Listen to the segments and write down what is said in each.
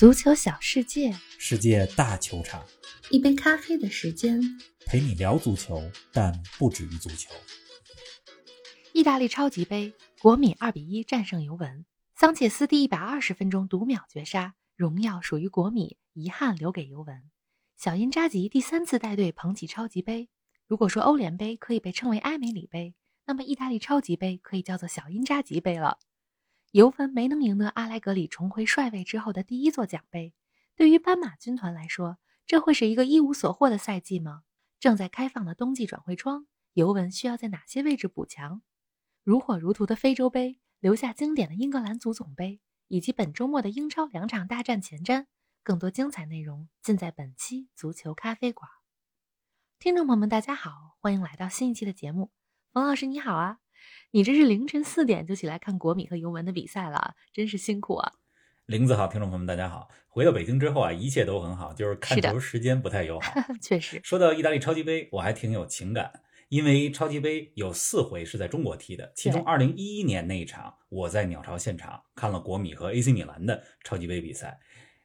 足球小世界，世界大球场，一杯咖啡的时间。陪你聊足球，但不止于足球。意大利超级杯，国米二比一战胜尤文，桑切斯第一百二十分钟读秒绝杀，荣耀属于国米，遗憾留给尤文。小因扎吉第三次带队捧起超级杯。如果说欧联杯可以被称为埃梅里杯，那么意大利超级杯可以叫做小因扎吉杯了。尤文没能赢得阿莱格里重回帅位之后的第一座奖杯，对于斑马军团来说，这会是一个一无所获的赛季吗？正在开放的冬季转会窗，尤文需要在哪些位置补强？如火如荼的非洲杯，留下经典的英格兰足总杯，以及本周末的英超两场大战前瞻，更多精彩内容尽在本期足球咖啡馆。听众朋友们，大家好，欢迎来到新一期的节目。冯老师你好啊！你这是凌晨四点就起来看国米和尤文的比赛了，真是辛苦啊！林子好，听众朋友们大家好。回到北京之后啊，一切都很好，就是看球时间不太友好。确实，说到意大利超级杯，我还挺有情感，因为超级杯有四回是在中国踢的，其中二零一一年那一场，我在鸟巢现场看了国米和 AC 米兰的超级杯比赛。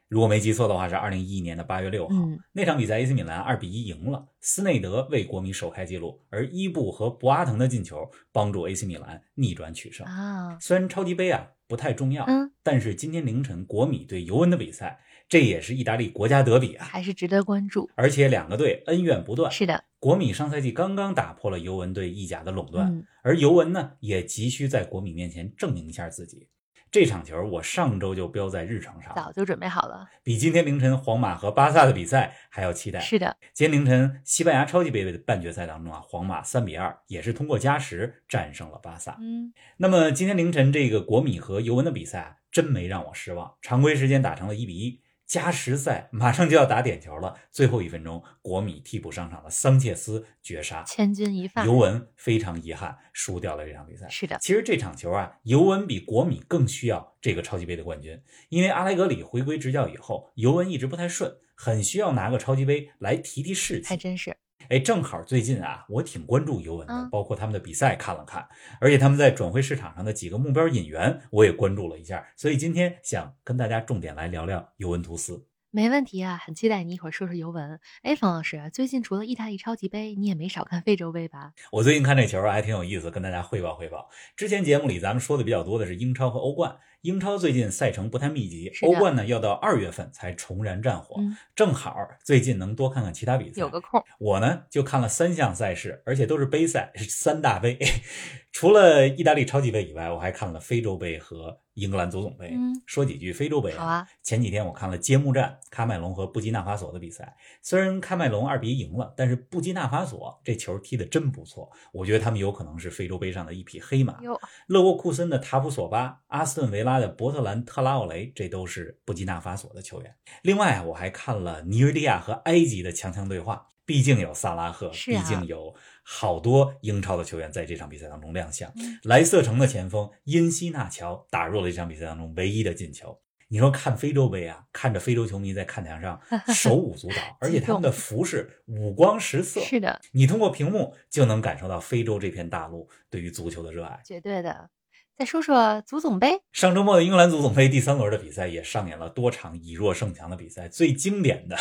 如果没记错的话，是二零一一年的八月六号那场比赛，AC 米兰二比一赢了，斯内德为国米首开纪录，而伊布和博阿滕的进球帮助 AC 米兰逆转取胜啊。虽然超级杯啊不太重要，嗯，但是今天凌晨国米对尤文的比赛，这也是意大利国家德比啊，还是值得关注。而且两个队恩怨不断。是的，国米上赛季刚刚打破了尤文对意甲的垄断，嗯，而尤文呢也急需在国米面前证明一下自己。这场球我上周就标在日程上，早就准备好了，比今天凌晨皇马和巴萨的比赛还要期待。是的，今天凌晨西班牙超级杯的半决赛当中啊，皇马三比二也是通过加时战胜了巴萨。嗯，那么今天凌晨这个国米和尤文的比赛啊，真没让我失望，常规时间打成了一比一。加时赛马上就要打点球了，最后一分钟，国米替补上场的桑切斯绝杀，千钧一发。尤文非常遗憾输掉了这场比赛。是的，其实这场球啊，尤文比国米更需要这个超级杯的冠军，因为阿莱格里回归执教以后，尤文一直不太顺，很需要拿个超级杯来提提士气。还真是。哎，正好最近啊，我挺关注尤文的，包括他们的比赛看了看，而且他们在转会市场上的几个目标引援我也关注了一下，所以今天想跟大家重点来聊聊尤文图斯。没问题啊，很期待你一会儿说说尤文。哎，冯老师，最近除了意大利超级杯，你也没少看非洲杯吧？我最近看这球还挺有意思，跟大家汇报汇报。之前节目里咱们说的比较多的是英超和欧冠。英超最近赛程不太密集，欧冠呢要到二月份才重燃战火，正好最近能多看看其他比赛，有个空。我呢就看了三项赛事，而且都是杯赛，三大杯。除了意大利超级杯以外，我还看了非洲杯和英格兰足总杯。嗯，说几句非洲杯好啊。前几天我看了揭幕战，喀麦隆和布基纳法索的比赛。虽然喀麦隆二比一赢了，但是布基纳法索这球踢得真不错，我觉得他们有可能是非洲杯上的一匹黑马。勒沃库森的塔普索巴，阿斯顿维拉的伯特兰特拉奥雷，这都是布基纳法索的球员。另外啊，我还看了尼日利亚和埃及的强强对话。毕竟有萨拉赫，毕竟有好多英超的球员在这场比赛当中亮相。莱瑟城的前锋因西纳乔打入了这场比赛当中唯一的进球。你说看非洲杯啊，看着非洲球迷在看台上 手舞足蹈，而且他们的服饰五光十色。是的，你通过屏幕就能感受到非洲这片大陆对于足球的热爱。绝对的。再说说足总杯，上周末的英格兰足总杯第三轮的比赛也上演了多场以弱胜强的比赛，最经典的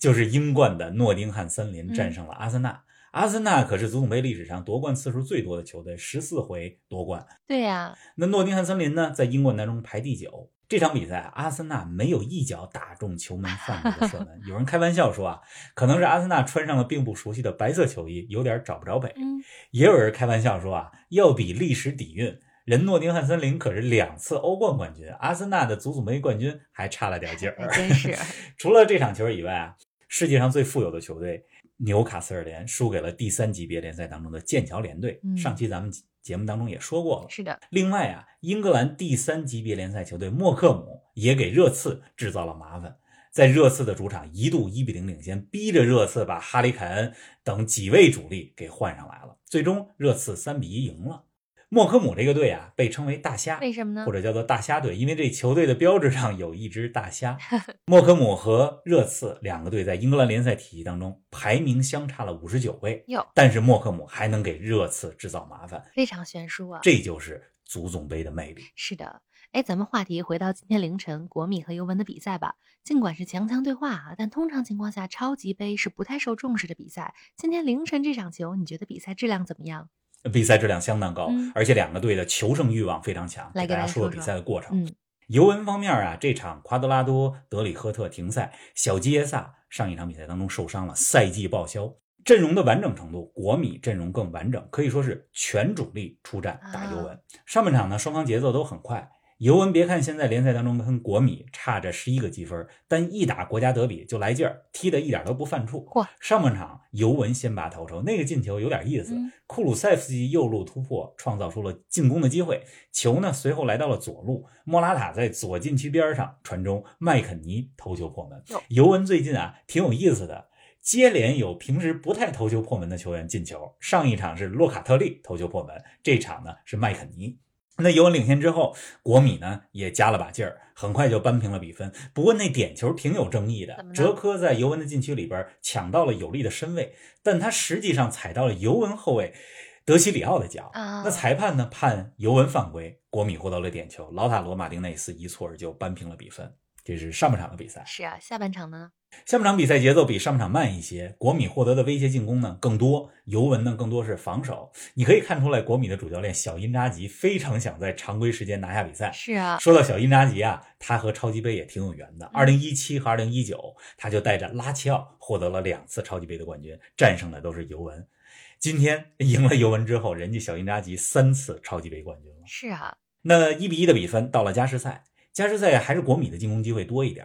就是英冠的诺丁汉森林战胜了阿森纳。阿森纳可是足总杯历史上夺冠次数最多的球队，十四回夺冠。对呀，那诺丁汉森林呢，在英冠当中排第九。这场比赛，阿森纳没有一脚打中球门范围的射门。有人开玩笑说啊，可能是阿森纳穿上了并不熟悉的白色球衣，有点找不着北。嗯，也有人开玩笑说啊，要比历史底蕴。人诺丁汉森林可是两次欧冠冠军，阿森纳的足总杯冠军还差了点劲儿。真是，除了这场球以外啊，世界上最富有的球队纽卡斯尔联输给了第三级别联赛当中的剑桥联队。上期咱们节目当中也说过了。是的。另外啊，英格兰第三级别联赛球队默克姆也给热刺制造了麻烦，在热刺的主场一度一比零领先，逼着热刺把哈里凯恩等几位主力给换上来了。最终热刺三比一赢了。默克姆这个队啊，被称为大虾，为什么呢？或者叫做大虾队，因为这球队的标志上有一只大虾。莫克姆和热刺两个队在英格兰联赛体系当中排名相差了五十九位，哟，但是莫克姆还能给热刺制造麻烦，非常悬殊啊！这就是足总杯的魅力。是的，哎，咱们话题回到今天凌晨国米和尤文的比赛吧。尽管是强强对话啊，但通常情况下，超级杯是不太受重视的比赛。今天凌晨这场球，你觉得比赛质量怎么样？比赛质量相当高，而且两个队的求胜欲望非常强。来给大家说说比赛的过程。尤文方面啊，这场夸德拉多德里赫特停赛，小基耶萨上一场比赛当中受伤了，赛季报销。阵容的完整程度，国米阵容更完整，可以说是全主力出战打尤文。上半场呢，双方节奏都很快。尤文别看现在联赛当中跟国米差着十一个积分，但一打国家德比就来劲儿，踢得一点都不犯怵。上半场尤文先拔头筹，那个进球有点意思。库鲁塞夫斯基右路突破，创造出了进攻的机会。球呢随后来到了左路，莫拉塔在左禁区边上传中，麦肯尼头球破门。尤文最近啊挺有意思的，接连有平时不太头球破门的球员进球。上一场是洛卡特利头球破门，这场呢是麦肯尼。那尤文领先之后，国米呢也加了把劲儿，很快就扳平了比分。不过那点球挺有争议的，哲科在尤文的禁区里边抢到了有利的身位，但他实际上踩到了尤文后卫德西里奥的脚。那裁判呢判尤文犯规，国米获得了点球，劳塔罗马丁内斯一蹴而就扳平了比分。这是上半场的比赛。是啊，下半场呢？下半场比赛节奏比上半场慢一些，国米获得的威胁进攻呢更多，尤文呢更多是防守。你可以看出来，国米的主教练小因扎吉非常想在常规时间拿下比赛。是啊，说到小因扎吉啊，他和超级杯也挺有缘的。二零一七和二零一九，他就带着拉齐奥获得了两次超级杯的冠军，战胜的都是尤文。今天赢了尤文之后，人家小因扎吉三次超级杯冠军了。是啊，那一比一的比分到了加时赛。加时赛还是国米的进攻机会多一点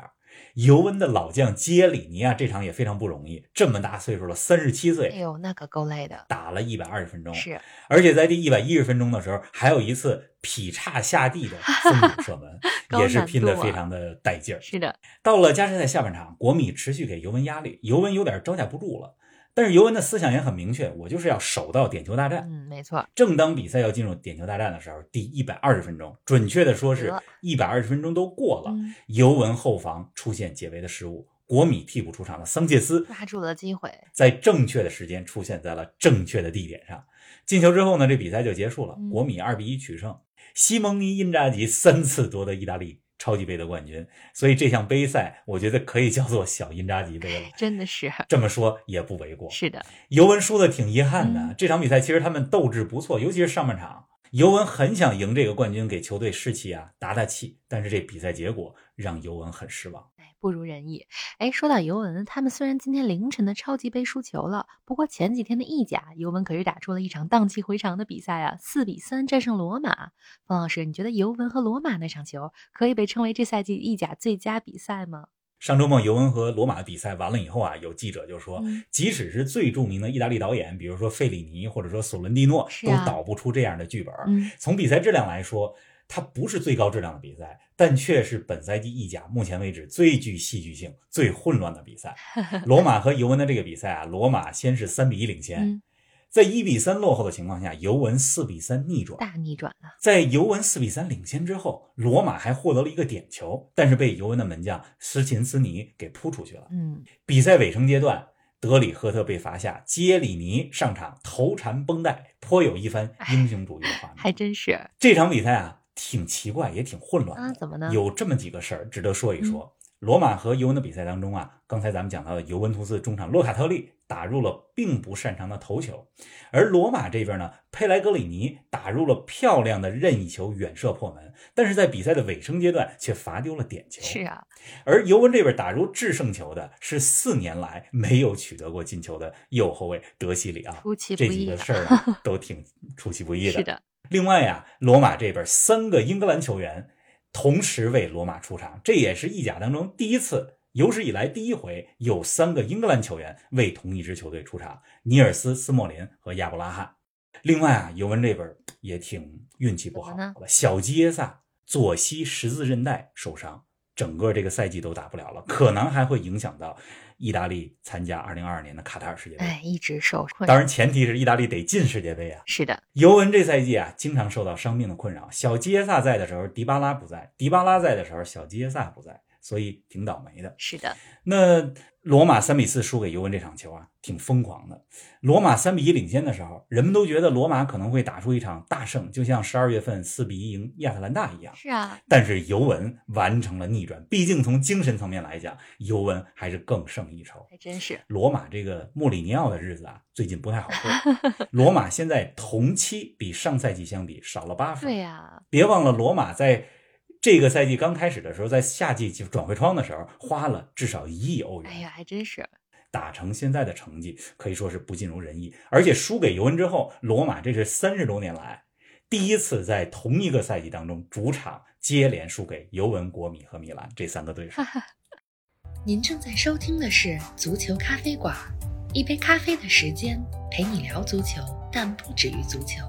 尤文的老将杰里尼啊，这场也非常不容易，这么大岁数了，三十七岁，哎呦，那可够累的，打了一百二十分钟，是，而且在第一百一十分钟的时候，还有一次劈叉下地的封堵 射门，也是拼的非常的带劲儿。是的，到了加时赛下半场，国米持续给尤文压力，尤文有点招架不住了。但是尤文的思想也很明确，我就是要守到点球大战。嗯，没错。正当比赛要进入点球大战的时候，第一百二十分钟，准确的说是一百二十分钟都过了，尤文后防出现解围的失误，国米替补出场的桑切斯抓住了机会，在正确的时间出现在了正确的地点上，进球之后呢，这比赛就结束了，国米二比一取胜。西蒙尼·因扎吉三次夺得意大利。超级杯的冠军，所以这项杯赛我觉得可以叫做小因扎吉杯了，真的是这么说也不为过。是的，尤文输的挺遗憾的。这场比赛其实他们斗志不错，尤其是上半场，尤文很想赢这个冠军，给球队士气啊打打气。但是这比赛结果让尤文很失望。不如人意。哎，说到尤文，他们虽然今天凌晨的超级杯输球了，不过前几天的意甲，尤文可是打出了一场荡气回肠的比赛啊，四比三战胜罗马。方老师，你觉得尤文和罗马那场球可以被称为这赛季意甲最佳比赛吗？上周末尤文和罗马的比赛完了以后啊，有记者就说，即使是最著名的意大利导演，比如说费里尼或者说索伦蒂诺，都导不出这样的剧本。从比赛质量来说。它不是最高质量的比赛，但却是本赛季意甲目前为止最具戏剧性、最混乱的比赛。罗马和尤文的这个比赛啊，罗马先是三比一领先，在一比三落后的情况下，尤文四比三逆转，大逆转了。在尤文四比三领先之后，罗马还获得了一个点球，但是被尤文的门将斯琴斯尼给扑出去了。嗯，比赛尾声阶段，德里赫特被罚下，杰里尼上场头缠绷带，颇有一番英雄主义的画面。还真是这场比赛啊。挺奇怪，也挺混乱的。怎么呢？有这么几个事儿值得说一说。罗马和尤文的比赛当中啊，刚才咱们讲到的尤文图斯中场洛卡特利打入了并不擅长的头球，而罗马这边呢，佩莱格里尼打入了漂亮的任意球远射破门，但是在比赛的尾声阶段却罚丢了点球。是啊，而尤文这边打入制胜球的是四年来没有取得过进球的右后卫德西里奥。出其不意，这几个事儿啊，都挺出其不意的。是的。另外呀，罗马这边三个英格兰球员同时为罗马出场，这也是意甲当中第一次，有史以来第一回有三个英格兰球员为同一支球队出场：尼尔斯·斯莫林和亚布拉罕。另外啊，尤文这边也挺运气不好，小基耶萨左膝十字韧带受伤，整个这个赛季都打不了了，可能还会影响到。意大利参加二零二二年的卡塔尔世界杯，哎，一直受困。当然，前提是意大利得进世界杯啊。是的，尤文这赛季啊，经常受到伤病的困扰。小基耶萨在的时候，迪巴拉不在；迪巴拉在的时候，小基耶萨不在。所以挺倒霉的。是的，那罗马三比四输给尤文这场球啊，挺疯狂的。罗马三比一领先的时候，人们都觉得罗马可能会打出一场大胜，就像十二月份四比一赢亚特兰大一样。是啊，但是尤文完成了逆转。毕竟从精神层面来讲，尤文还是更胜一筹。还真是，罗马这个穆里尼奥的日子啊，最近不太好过。罗马现在同期比上赛季相比少了八分。对呀，别忘了罗马在。这个赛季刚开始的时候，在夏季转会窗的时候，花了至少一亿欧元。哎呀，还真是打成现在的成绩，可以说是不尽如人意。而且输给尤文之后，罗马这是三十多年来第一次在同一个赛季当中主场接连输给尤文、国米和米兰这三个对手。您正在收听的是足球咖啡馆，一杯咖啡的时间陪你聊足球，但不止于足球。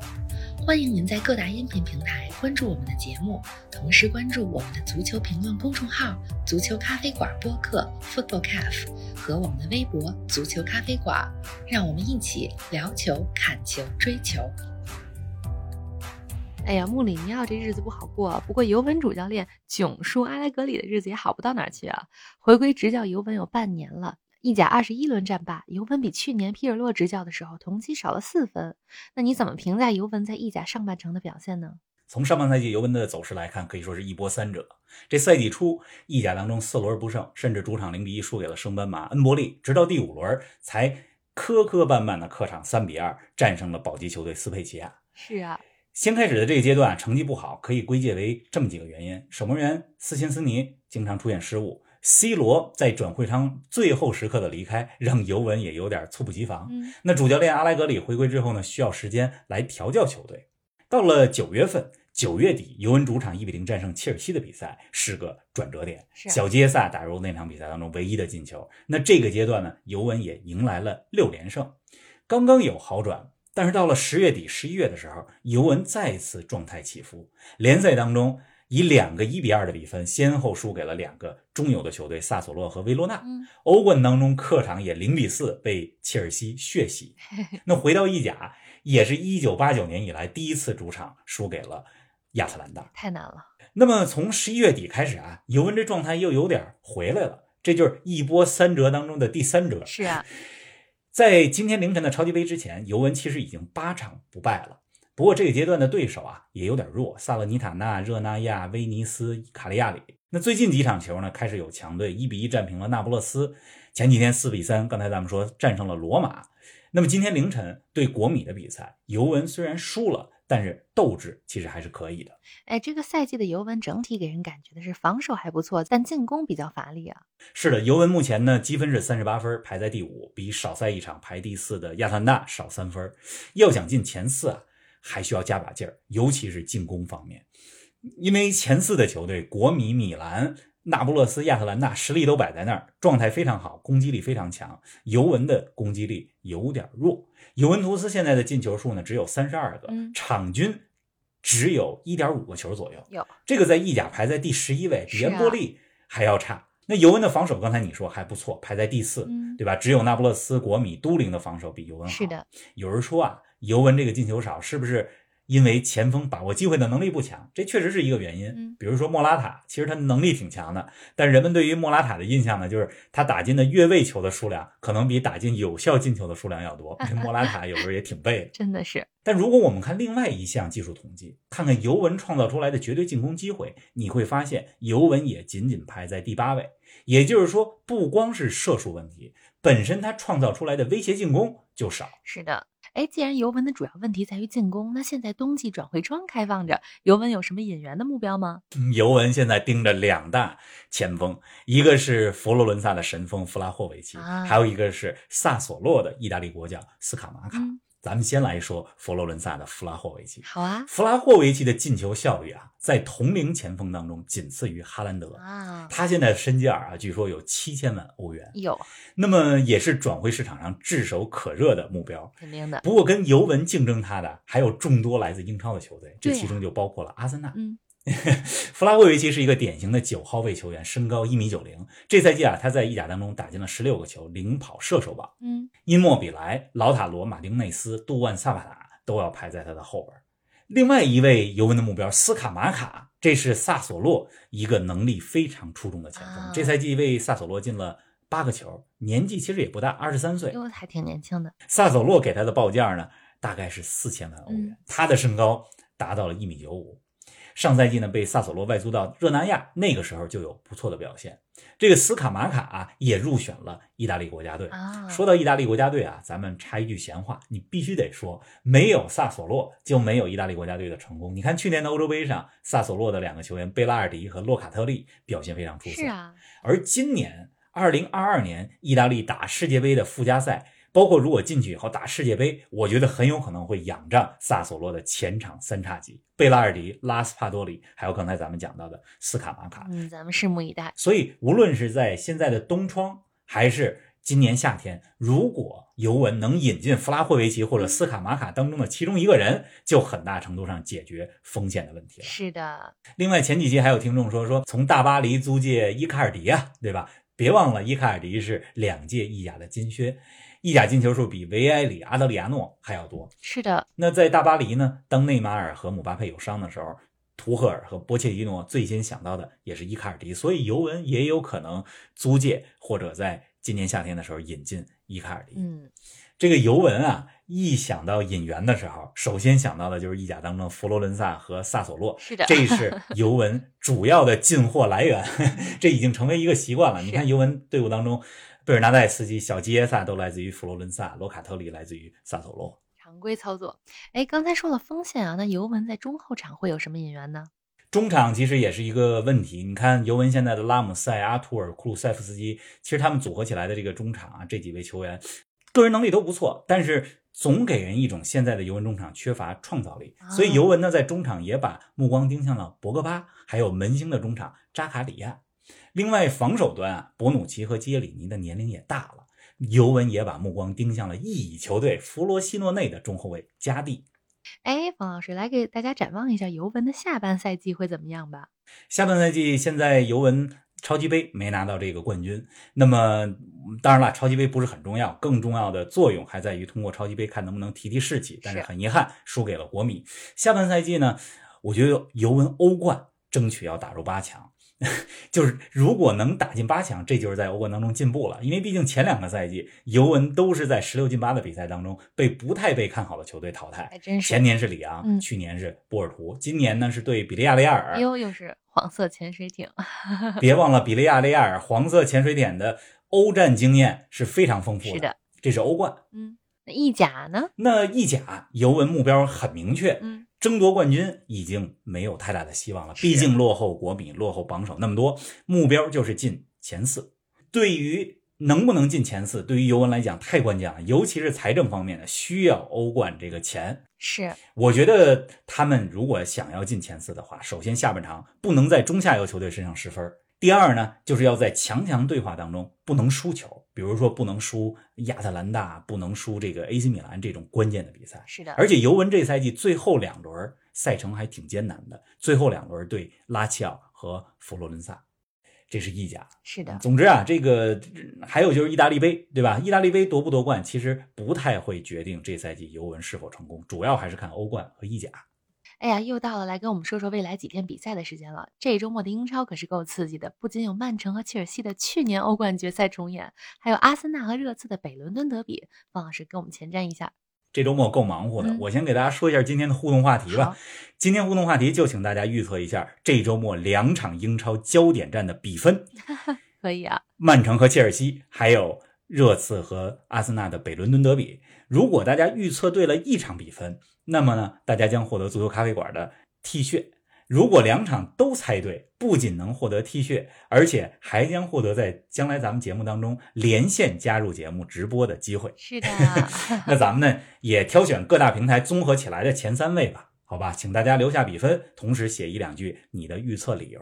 欢迎您在各大音频平台关注我们的节目，同时关注我们的足球评论公众号“足球咖啡馆播客 ”（Football Cafe） 和我们的微博“足球咖啡馆”，让我们一起聊球、看球、追球。哎呀，穆里尼奥这日子不好过，不过尤文主教练囧叔阿莱格里的日子也好不到哪儿去啊！回归执教尤文有半年了。意甲二十一轮战罢，尤文比去年皮尔洛执教的时候同期少了四分。那你怎么评价尤文在意甲上半程的表现呢？从上半赛季尤文的走势来看，可以说是一波三折。这赛季初，意甲当中四轮不胜，甚至主场零比一输给了升班马恩波利，直到第五轮才磕磕绊绊的客场三比二战胜了保级球队斯佩齐亚。是啊，先开始的这个阶段成绩不好，可以归结为这么几个原因：守门员斯琴斯尼经常出现失误。C 罗在转会窗最后时刻的离开，让尤文也有点猝不及防。那主教练阿莱格里回归之后呢，需要时间来调教球队。到了九月份，九月底，尤文主场一比零战胜切尔西的比赛是个转折点。小杰萨打入那场比赛当中唯一的进球。那这个阶段呢，尤文也迎来了六连胜，刚刚有好转。但是到了十月底、十一月的时候，尤文再次状态起伏，联赛当中。以两个一比二的比分，先后输给了两个中游的球队萨索洛和维罗纳。欧冠当中，客场也零比四被切尔西血洗。那回到意甲，也是一九八九年以来第一次主场输给了亚特兰大，太难了。那么从十一月底开始啊，尤文这状态又有点回来了，这就是一波三折当中的第三折。是啊，在今天凌晨的超级杯之前，尤文其实已经八场不败了。不过这个阶段的对手啊也有点弱，萨勒尼塔纳、热那亚、威尼斯、卡利亚里。那最近几场球呢，开始有强队一比一战平了那不勒斯，前几天四比三，刚才咱们说战胜了罗马。那么今天凌晨对国米的比赛，尤文虽然输了，但是斗志其实还是可以的。哎，这个赛季的尤文整体给人感觉的是防守还不错，但进攻比较乏力啊。是的，尤文目前呢积分是三十八分，排在第五，比少赛一场排第四的亚特兰大少三分。要想进前四啊。还需要加把劲儿，尤其是进攻方面，因为前四的球队国米、米兰、那不勒斯、亚特兰大实力都摆在那儿，状态非常好，攻击力非常强。尤文的攻击力有点弱，尤文图斯现在的进球数呢只有三十二个，场均只有一点五个球左右。有这个在意甲排在第十一位，比恩波利还要差。那尤文的防守刚才你说还不错，排在第四，对吧？只有那不勒斯、国米、都灵的防守比尤文好。是的，有人说啊。尤文这个进球少，是不是因为前锋把握机会的能力不强？这确实是一个原因。嗯，比如说莫拉塔，其实他能力挺强的，但人们对于莫拉塔的印象呢，就是他打进的越位球的数量可能比打进有效进球的数量要多。莫拉塔有时候也挺背的，真的是。但如果我们看另外一项技术统计，看看尤文创造出来的绝对进攻机会，你会发现尤文也仅仅排在第八位。也就是说，不光是射术问题，本身他创造出来的威胁进攻就少。是的。哎，既然尤文的主要问题在于进攻，那现在冬季转会窗开放着，尤文有什么引援的目标吗？尤文现在盯着两大前锋，一个是佛罗伦萨的神锋弗拉霍维奇，还有一个是萨索洛的意大利国脚斯卡马卡。咱们先来说佛罗伦萨的弗拉霍维奇。好啊，弗拉霍维奇的进球效率啊，在同龄前锋当中仅次于哈兰德啊。他现在身价啊，据说有七千万欧元。有，那么也是转会市场上炙手可热的目标。肯定的。不过跟尤文竞争他的还有众多来自英超的球队，这其中就包括了阿森纳。嗯。弗拉沃维奇是一个典型的九号位球员，身高一米九零。这赛季啊，他在意甲当中打进了十六个球，领跑射手榜。嗯，因莫比莱、劳塔罗、马丁内斯、杜万萨帕塔都要排在他的后边。另外一位尤文的目标斯卡马卡。这是萨索洛一个能力非常出众的前锋。这赛季为萨索洛进了八个球，年纪其实也不大，二十三岁，哟，还挺年轻的。萨索洛给他的报价呢，大概是四千万欧元。他的身高达到了一米九五。上赛季呢，被萨索洛外租到热那亚，那个时候就有不错的表现。这个斯卡马卡啊也入选了意大利国家队。说到意大利国家队啊，咱们插一句闲话，你必须得说，没有萨索洛就没有意大利国家队的成功。你看去年的欧洲杯上，萨索洛的两个球员贝拉尔迪和洛卡特利表现非常出色。是啊，而今年二零二二年意大利打世界杯的附加赛。包括如果进去以后打世界杯，我觉得很有可能会仰仗萨索洛的前场三叉戟贝拉尔迪、拉斯帕多里，还有刚才咱们讲到的斯卡马卡。嗯，咱们拭目以待。所以，无论是在现在的冬窗，还是今年夏天，如果尤文能引进弗拉霍维奇或者斯卡马卡当中的其中一个人，就很大程度上解决风险的问题了。是的。另外，前几期还有听众说说从大巴黎租借伊卡尔迪啊，对吧？别忘了伊卡尔迪是两届意甲的金靴。意甲进球数比维埃里、阿德里亚诺还要多。是的，那在大巴黎呢？当内马尔和姆巴佩有伤的时候，图赫尔和波切蒂诺最先想到的也是伊卡尔迪，所以尤文也有可能租借或者在今年夏天的时候引进伊卡尔迪。嗯，这个尤文啊，一想到引援的时候，首先想到的就是意甲当中佛罗伦萨和萨索洛。是的，这是尤文主要的进货来源，这已经成为一个习惯了。你看尤文队伍当中。贝尔纳代斯基、小基耶萨都来自于佛罗伦萨，罗卡特利来自于萨索洛。常规操作。哎，刚才说了锋线啊，那尤文在中后场会有什么引援呢？中场其实也是一个问题。你看尤文现在的拉姆塞、阿图尔、库鲁塞夫斯基，其实他们组合起来的这个中场啊，这几位球员个人能力都不错，但是总给人一种现在的尤文中场缺乏创造力。所以尤文呢，在中场也把目光盯向了博格巴，还有门兴的中场扎卡里亚。另外，防守端啊，博努奇和基耶里尼的年龄也大了。尤文也把目光盯向了意乙球队弗罗西诺内的中后卫加蒂。哎，冯老师来给大家展望一下尤文的下半赛季会怎么样吧？下半赛季现在尤文超级杯没拿到这个冠军，那么当然了，超级杯不是很重要，更重要的作用还在于通过超级杯看能不能提提士气。但是很遗憾，输给了国米。下半赛季呢，我觉得尤文欧冠争取要打入八强。就是如果能打进八强，这就是在欧冠当中进步了。因为毕竟前两个赛季尤文都是在十六进八的比赛当中被不太被看好的球队淘汰。前年是里昂，去年是波尔图，今年呢是对比利亚雷亚尔。哟，又是黄色潜水艇。别忘了比利亚雷亚尔黄色潜水艇的欧战经验是非常丰富的。是的，这是欧冠。嗯，那意甲呢？那意甲尤文目标很明确。嗯。争夺冠军已经没有太大的希望了，毕竟落后国米、落后榜首那么多，目标就是进前四。对于能不能进前四，对于尤文来讲太关键了，尤其是财政方面的，需要欧冠这个钱。是，我觉得他们如果想要进前四的话，首先下半场不能在中下游球队身上失分。第二呢，就是要在强强对话当中不能输球，比如说不能输亚特兰大，不能输这个 AC 米兰这种关键的比赛。是的，而且尤文这赛季最后两轮赛程还挺艰难的，最后两轮对拉齐奥和佛罗伦萨，这是意甲。是的，总之啊，这个还有就是意大利杯，对吧？意大利杯夺不夺冠，其实不太会决定这赛季尤文是否成功，主要还是看欧冠和意甲。哎呀，又到了来跟我们说说未来几天比赛的时间了。这周末的英超可是够刺激的，不仅有曼城和切尔西的去年欧冠决赛重演，还有阿森纳和热刺的北伦敦德比。方老师跟我们前瞻一下。这周末够忙活的，我先给大家说一下今天的互动话题吧。今天互动话题就请大家预测一下这周末两场英超焦点战的比分。可以啊，曼城和切尔西，还有热刺和阿森纳的北伦敦德比。如果大家预测对了一场比分，那么呢，大家将获得足球咖啡馆的 T 恤。如果两场都猜对，不仅能获得 T 恤，而且还将获得在将来咱们节目当中连线加入节目直播的机会。是的，那咱们呢也挑选各大平台综合起来的前三位吧，好吧，请大家留下比分，同时写一两句你的预测理由。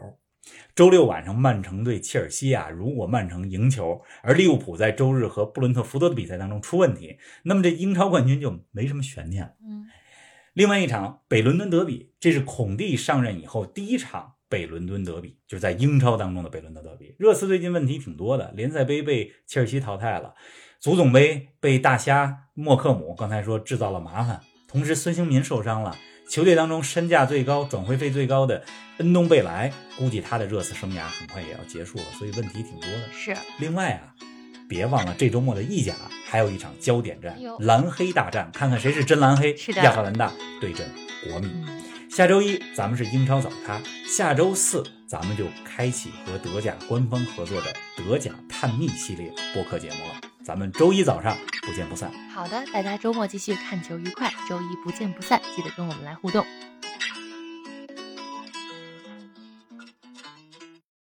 周六晚上曼城对切尔西啊，如果曼城赢球，而利物浦在周日和布伦特福德的比赛当中出问题，那么这英超冠军就没什么悬念了。嗯。另外一场北伦敦德比，这是孔蒂上任以后第一场北伦敦德比，就是在英超当中的北伦敦德比。热刺最近问题挺多的，联赛杯被切尔西淘汰了，足总杯被大虾莫克姆刚才说制造了麻烦，同时孙兴民受伤了，球队当中身价最高、转会费最高的恩东贝莱，估计他的热刺生涯很快也要结束了，所以问题挺多的。是。另外啊，别忘了这周末的意甲还有一场焦点战——蓝黑大战，看看谁是真蓝黑。是的。亚特兰大对阵国米。下周一咱们是英超早咖，下周四咱们就开启和德甲官方合作的德甲探秘系列播客节目了。咱们周一早上不见不散。好的，大家周末继续看球愉快，周一不见不散，记得跟我们来互动。